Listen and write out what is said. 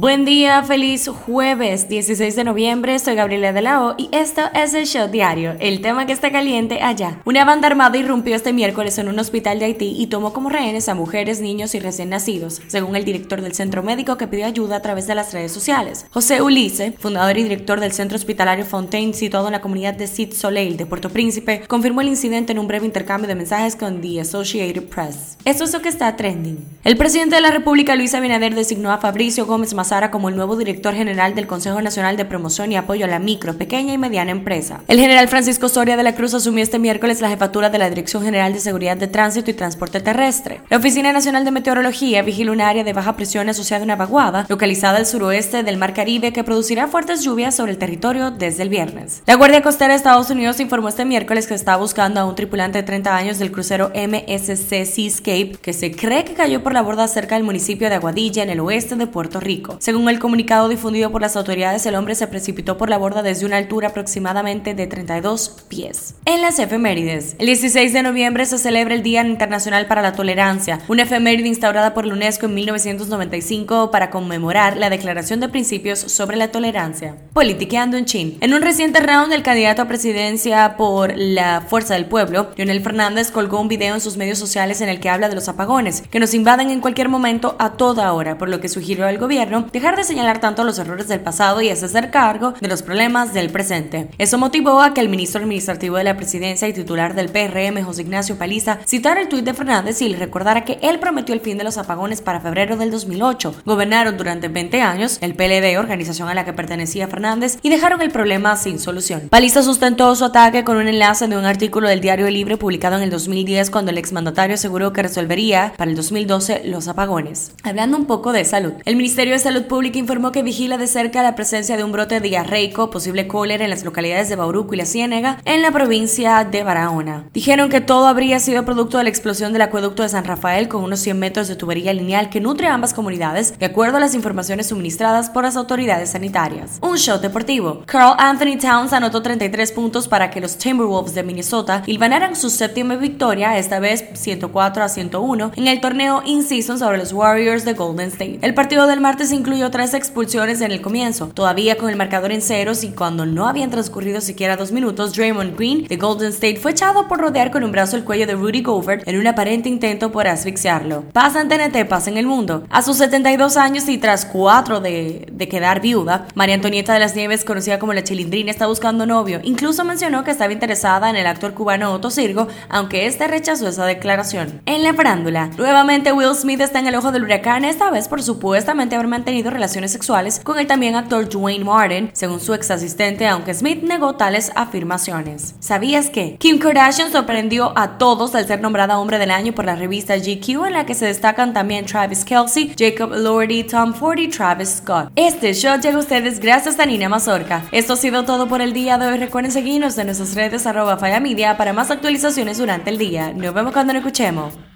Buen día, feliz jueves 16 de noviembre, soy Gabriela de la O y esto es el Show Diario, el tema que está caliente allá. Una banda armada irrumpió este miércoles en un hospital de Haití y tomó como rehenes a mujeres, niños y recién nacidos, según el director del centro médico que pidió ayuda a través de las redes sociales. José Ulice, fundador y director del centro hospitalario Fontaine situado en la comunidad de Cid Soleil de Puerto Príncipe, confirmó el incidente en un breve intercambio de mensajes con The Associated Press. Esto es lo que está trending. El presidente de la República, Luis Abinader, designó a Fabricio Gómez Como el nuevo director general del Consejo Nacional de Promoción y Apoyo a la Micro, Pequeña y Mediana Empresa. El general Francisco Soria de la Cruz asumió este miércoles la jefatura de la Dirección General de Seguridad de Tránsito y Transporte Terrestre. La Oficina Nacional de Meteorología vigila un área de baja presión asociada a una vaguada, localizada al suroeste del Mar Caribe, que producirá fuertes lluvias sobre el territorio desde el viernes. La Guardia Costera de Estados Unidos informó este miércoles que está buscando a un tripulante de 30 años del crucero MSC Seascape, que se cree que cayó por la borda cerca del municipio de Aguadilla, en el oeste de Puerto Rico. Según el comunicado difundido por las autoridades, el hombre se precipitó por la borda desde una altura aproximadamente de 32 pies. En las efemérides, el 16 de noviembre se celebra el Día Internacional para la Tolerancia, una efeméride instaurada por la UNESCO en 1995 para conmemorar la Declaración de Principios sobre la Tolerancia. Politiqueando en Chin. En un reciente round, el candidato a presidencia por la Fuerza del Pueblo, Leonel Fernández, colgó un video en sus medios sociales en el que habla de los apagones, que nos invaden en cualquier momento a toda hora, por lo que sugirió al gobierno dejar de señalar tanto los errores del pasado y hacer cargo de los problemas del presente. Eso motivó a que el ministro administrativo de la presidencia y titular del PRM, José Ignacio Paliza, citara el tuit de Fernández y le recordara que él prometió el fin de los apagones para febrero del 2008. Gobernaron durante 20 años el PLD, organización a la que pertenecía Fernández, y dejaron el problema sin solución. Paliza sustentó su ataque con un enlace de un artículo del Diario Libre publicado en el 2010 cuando el exmandatario aseguró que resolvería para el 2012 los apagones. Hablando un poco de salud, el Ministerio de Salud Pública informó que vigila de cerca la presencia de un brote diarreico, posible cólera en las localidades de Bauruco y La Ciénega, en la provincia de Barahona. Dijeron que todo habría sido producto de la explosión del acueducto de San Rafael con unos 100 metros de tubería lineal que nutre ambas comunidades, de acuerdo a las informaciones suministradas por las autoridades sanitarias. Un show deportivo. Carl Anthony Towns anotó 33 puntos para que los Timberwolves de Minnesota hilvanaran su séptima victoria, esta vez 104 a 101, en el torneo in-season sobre los Warriors de Golden State. El partido del martes incluyó tres expulsiones en el comienzo, todavía con el marcador en ceros y cuando no habían transcurrido siquiera dos minutos, Draymond Green de Golden State fue echado por rodear con un brazo el cuello de Rudy Gobert en un aparente intento por asfixiarlo. Pasa en TNT, pasa en el mundo. A sus 72 años y tras cuatro de, quedar viuda, María Antonieta de las Nieves, conocida como la Chilindrina, está buscando novio. Incluso mencionó que estaba interesada en el actor cubano Otto Sirgo, aunque este rechazó esa declaración. En la farándula, nuevamente Will Smith está en el ojo del huracán, esta vez por supuestamente haber mantenido relaciones sexuales con el también actor Dwayne Martin, según su ex asistente, aunque Smith negó tales afirmaciones. ¿Sabías que Kim Kardashian sorprendió a todos al ser nombrada hombre del año por la revista GQ, en la que se destacan también Travis Kelsey, Jacob Lordy, Tom Ford y Travis Scott? Este show llega a ustedes gracias a Nina Mazorca. Esto ha sido todo por el día de hoy. Recuerden seguirnos en nuestras redes arroba Media para más actualizaciones durante el día. Nos vemos cuando nos escuchemos.